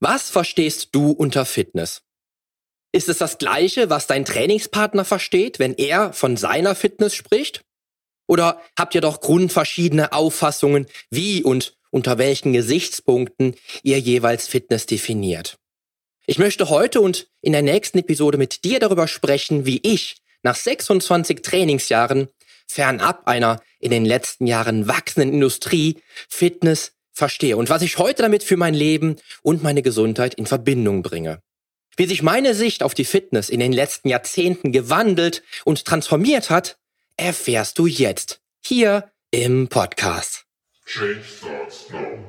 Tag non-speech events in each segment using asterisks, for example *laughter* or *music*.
Was verstehst du unter Fitness? Ist es das gleiche, was dein Trainingspartner versteht, wenn er von seiner Fitness spricht? Oder habt ihr doch grundverschiedene Auffassungen, wie und unter welchen Gesichtspunkten ihr jeweils Fitness definiert? Ich möchte heute und in der nächsten Episode mit dir darüber sprechen, wie ich nach 26 Trainingsjahren fernab einer in den letzten Jahren wachsenden Industrie Fitness verstehe und was ich heute damit für mein Leben und meine Gesundheit in Verbindung bringe. Wie sich meine Sicht auf die Fitness in den letzten Jahrzehnten gewandelt und transformiert hat, erfährst du jetzt hier im Podcast. Change starts now.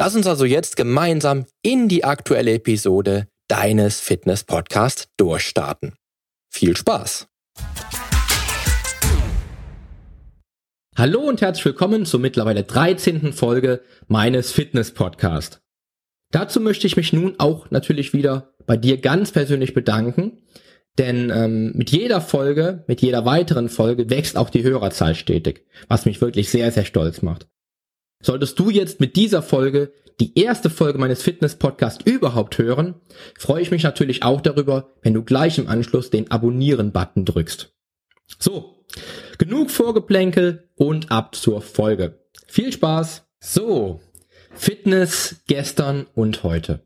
Lass uns also jetzt gemeinsam in die aktuelle Episode deines Fitness Podcasts durchstarten. Viel Spaß! Hallo und herzlich willkommen zur mittlerweile 13. Folge meines Fitness Podcasts. Dazu möchte ich mich nun auch natürlich wieder bei dir ganz persönlich bedanken, denn ähm, mit jeder Folge, mit jeder weiteren Folge wächst auch die Hörerzahl stetig, was mich wirklich sehr, sehr stolz macht. Solltest du jetzt mit dieser Folge die erste Folge meines Fitness-Podcasts überhaupt hören, freue ich mich natürlich auch darüber, wenn du gleich im Anschluss den Abonnieren-Button drückst. So, genug Vorgeplänkel und ab zur Folge. Viel Spaß! So, Fitness gestern und heute.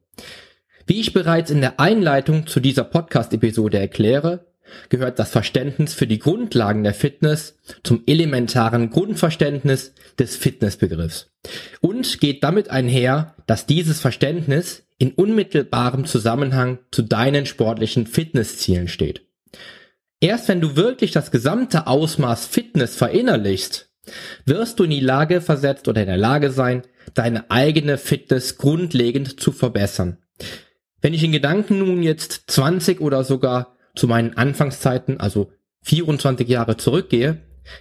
Wie ich bereits in der Einleitung zu dieser Podcast-Episode erkläre, gehört das Verständnis für die Grundlagen der Fitness zum elementaren Grundverständnis des Fitnessbegriffs und geht damit einher, dass dieses Verständnis in unmittelbarem Zusammenhang zu deinen sportlichen Fitnesszielen steht. Erst wenn du wirklich das gesamte Ausmaß Fitness verinnerlichst, wirst du in die Lage versetzt oder in der Lage sein, deine eigene Fitness grundlegend zu verbessern. Wenn ich in Gedanken nun jetzt 20 oder sogar zu meinen Anfangszeiten, also 24 Jahre zurückgehe,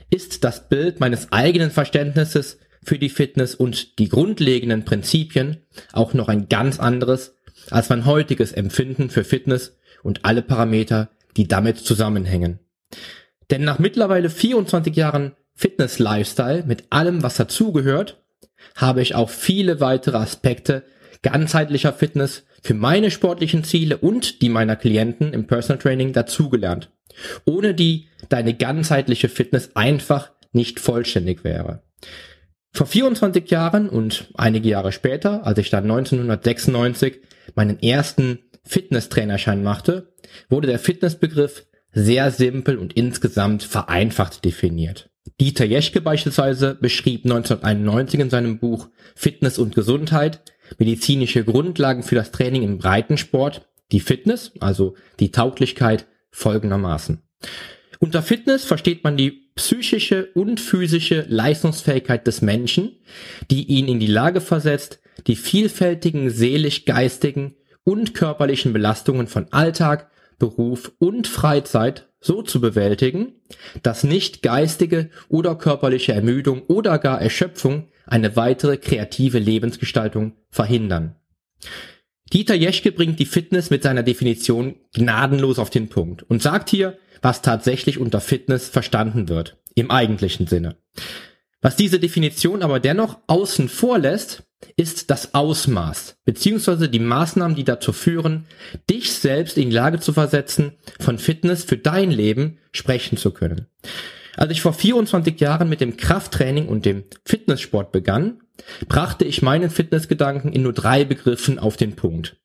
ist das Bild meines eigenen Verständnisses für die Fitness und die grundlegenden Prinzipien auch noch ein ganz anderes als mein heutiges Empfinden für Fitness und alle Parameter, die damit zusammenhängen. Denn nach mittlerweile 24 Jahren Fitness-Lifestyle mit allem, was dazugehört, habe ich auch viele weitere Aspekte ganzheitlicher Fitness für meine sportlichen Ziele und die meiner Klienten im Personal Training dazugelernt, ohne die deine ganzheitliche Fitness einfach nicht vollständig wäre. Vor 24 Jahren und einige Jahre später, als ich dann 1996 meinen ersten Fitnesstrainerschein machte, wurde der Fitnessbegriff sehr simpel und insgesamt vereinfacht definiert. Dieter Jeschke beispielsweise beschrieb 1991 in seinem Buch Fitness und Gesundheit medizinische Grundlagen für das Training im Breitensport, die Fitness, also die Tauglichkeit folgendermaßen. Unter Fitness versteht man die psychische und physische Leistungsfähigkeit des Menschen, die ihn in die Lage versetzt, die vielfältigen seelisch-geistigen und körperlichen Belastungen von Alltag, Beruf und Freizeit so zu bewältigen, dass nicht geistige oder körperliche Ermüdung oder gar Erschöpfung eine weitere kreative Lebensgestaltung verhindern. Dieter Jeschke bringt die Fitness mit seiner Definition gnadenlos auf den Punkt und sagt hier, was tatsächlich unter Fitness verstanden wird, im eigentlichen Sinne. Was diese Definition aber dennoch außen vor lässt, ist das Ausmaß beziehungsweise die Maßnahmen, die dazu führen, dich selbst in die Lage zu versetzen, von Fitness für dein Leben sprechen zu können. Als ich vor 24 Jahren mit dem Krafttraining und dem Fitnesssport begann, brachte ich meinen Fitnessgedanken in nur drei Begriffen auf den Punkt.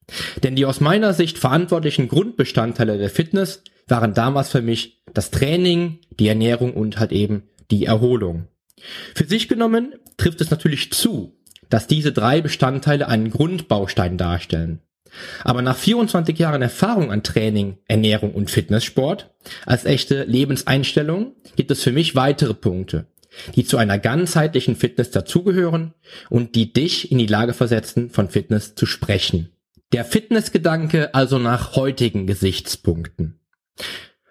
Denn die aus meiner Sicht verantwortlichen Grundbestandteile der Fitness waren damals für mich das Training, die Ernährung und halt eben die Erholung. Für sich genommen trifft es natürlich zu, dass diese drei Bestandteile einen Grundbaustein darstellen. Aber nach 24 Jahren Erfahrung an Training, Ernährung und Fitnesssport als echte Lebenseinstellung gibt es für mich weitere Punkte, die zu einer ganzheitlichen Fitness dazugehören und die dich in die Lage versetzen, von Fitness zu sprechen. Der Fitnessgedanke also nach heutigen Gesichtspunkten.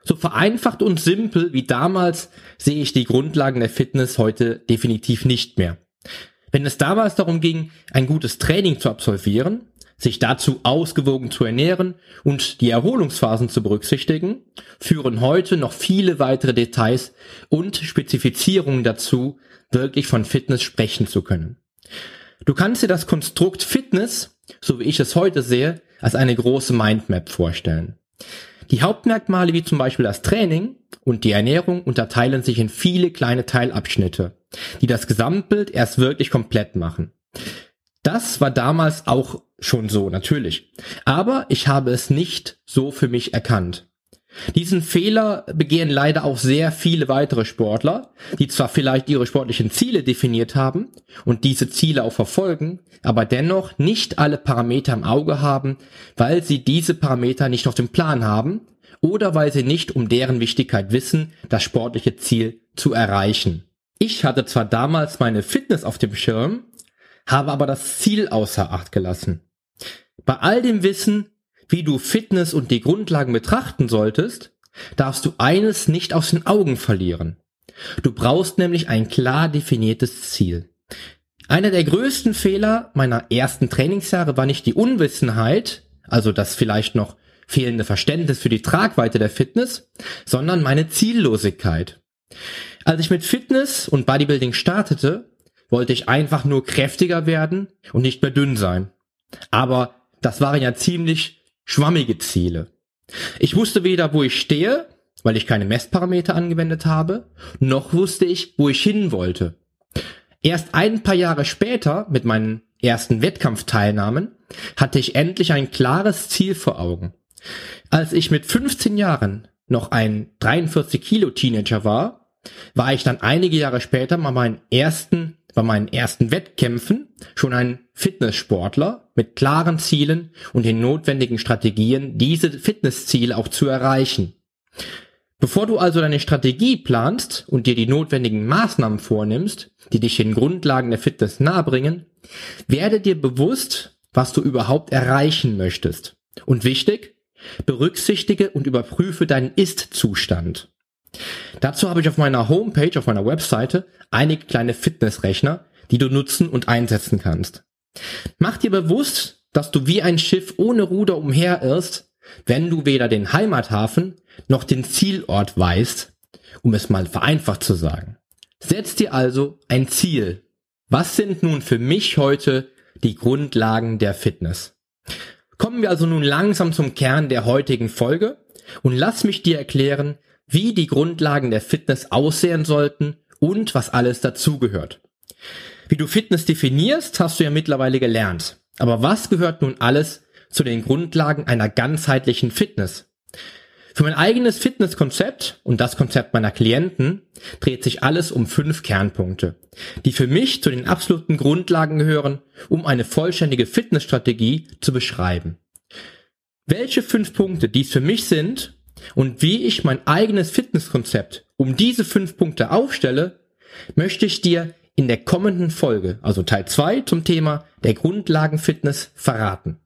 So vereinfacht und simpel wie damals sehe ich die Grundlagen der Fitness heute definitiv nicht mehr. Wenn es damals darum ging, ein gutes Training zu absolvieren, sich dazu ausgewogen zu ernähren und die Erholungsphasen zu berücksichtigen, führen heute noch viele weitere Details und Spezifizierungen dazu, wirklich von Fitness sprechen zu können. Du kannst dir das Konstrukt Fitness, so wie ich es heute sehe, als eine große Mindmap vorstellen. Die Hauptmerkmale wie zum Beispiel das Training und die Ernährung unterteilen sich in viele kleine Teilabschnitte, die das Gesamtbild erst wirklich komplett machen. Das war damals auch schon so, natürlich. Aber ich habe es nicht so für mich erkannt. Diesen Fehler begehen leider auch sehr viele weitere Sportler, die zwar vielleicht ihre sportlichen Ziele definiert haben und diese Ziele auch verfolgen, aber dennoch nicht alle Parameter im Auge haben, weil sie diese Parameter nicht auf dem Plan haben oder weil sie nicht um deren Wichtigkeit wissen, das sportliche Ziel zu erreichen. Ich hatte zwar damals meine Fitness auf dem Schirm, habe aber das Ziel außer Acht gelassen. Bei all dem Wissen, wie du Fitness und die Grundlagen betrachten solltest, darfst du eines nicht aus den Augen verlieren. Du brauchst nämlich ein klar definiertes Ziel. Einer der größten Fehler meiner ersten Trainingsjahre war nicht die Unwissenheit, also das vielleicht noch fehlende Verständnis für die Tragweite der Fitness, sondern meine Ziellosigkeit. Als ich mit Fitness und Bodybuilding startete, wollte ich einfach nur kräftiger werden und nicht mehr dünn sein. Aber das waren ja ziemlich schwammige Ziele. Ich wusste weder, wo ich stehe, weil ich keine Messparameter angewendet habe, noch wusste ich, wo ich hin wollte. Erst ein paar Jahre später, mit meinen ersten Wettkampfteilnahmen, hatte ich endlich ein klares Ziel vor Augen. Als ich mit 15 Jahren noch ein 43 Kilo Teenager war, war ich dann einige Jahre später mal meinen ersten bei meinen ersten Wettkämpfen schon ein Fitnesssportler mit klaren Zielen und den notwendigen Strategien, diese Fitnessziele auch zu erreichen. Bevor du also deine Strategie planst und dir die notwendigen Maßnahmen vornimmst, die dich den Grundlagen der Fitness nahebringen, werde dir bewusst, was du überhaupt erreichen möchtest. Und wichtig, berücksichtige und überprüfe deinen Ist-Zustand. Dazu habe ich auf meiner Homepage, auf meiner Webseite, einige kleine Fitnessrechner, die du nutzen und einsetzen kannst. Mach dir bewusst, dass du wie ein Schiff ohne Ruder umherirrst, wenn du weder den Heimathafen noch den Zielort weißt, um es mal vereinfacht zu sagen. Setz dir also ein Ziel. Was sind nun für mich heute die Grundlagen der Fitness? Kommen wir also nun langsam zum Kern der heutigen Folge und lass mich dir erklären, wie die Grundlagen der Fitness aussehen sollten und was alles dazugehört. Wie du Fitness definierst, hast du ja mittlerweile gelernt. Aber was gehört nun alles zu den Grundlagen einer ganzheitlichen Fitness? Für mein eigenes Fitnesskonzept und das Konzept meiner Klienten dreht sich alles um fünf Kernpunkte, die für mich zu den absoluten Grundlagen gehören, um eine vollständige Fitnessstrategie zu beschreiben. Welche fünf Punkte dies für mich sind und wie ich mein eigenes Fitnesskonzept um diese fünf Punkte aufstelle, möchte ich dir in der kommenden Folge, also Teil 2 zum Thema der Grundlagenfitness verraten.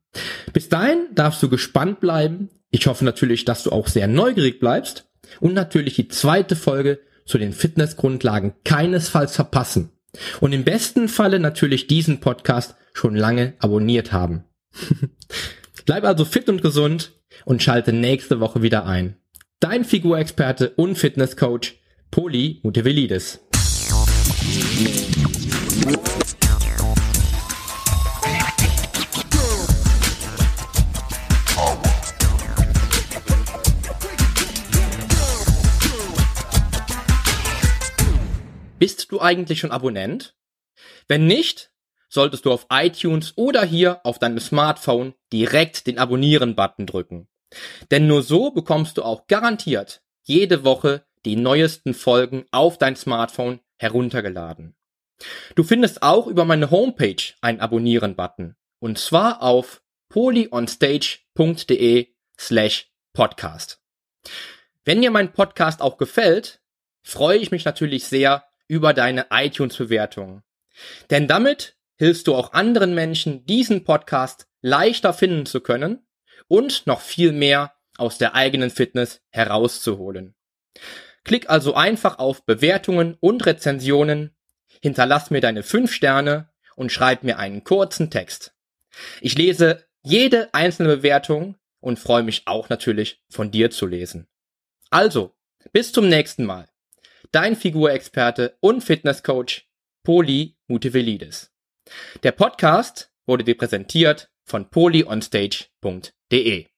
Bis dahin darfst du gespannt bleiben. Ich hoffe natürlich, dass du auch sehr neugierig bleibst und natürlich die zweite Folge zu den Fitnessgrundlagen keinesfalls verpassen. Und im besten Falle natürlich diesen Podcast schon lange abonniert haben. *laughs* Bleib also fit und gesund und schalte nächste Woche wieder ein. Dein Figurexperte und Fitnesscoach Poli Mutevelidis. Bist du eigentlich schon Abonnent? Wenn nicht, solltest du auf iTunes oder hier auf deinem Smartphone direkt den Abonnieren-Button drücken. Denn nur so bekommst du auch garantiert jede Woche die neuesten Folgen auf dein Smartphone heruntergeladen. Du findest auch über meine Homepage einen Abonnieren-Button. Und zwar auf polyonstage.de slash podcast. Wenn dir mein Podcast auch gefällt, freue ich mich natürlich sehr über deine iTunes-Bewertung. Denn damit hilfst du auch anderen Menschen, diesen Podcast leichter finden zu können und noch viel mehr aus der eigenen Fitness herauszuholen. Klick also einfach auf Bewertungen und Rezensionen, hinterlass mir deine 5 Sterne und schreib mir einen kurzen Text. Ich lese jede einzelne Bewertung und freue mich auch natürlich von dir zu lesen. Also, bis zum nächsten Mal. Dein Figurexperte und Fitnesscoach Poli Mutevelidis. Der Podcast wurde dir präsentiert von polyonstage.de.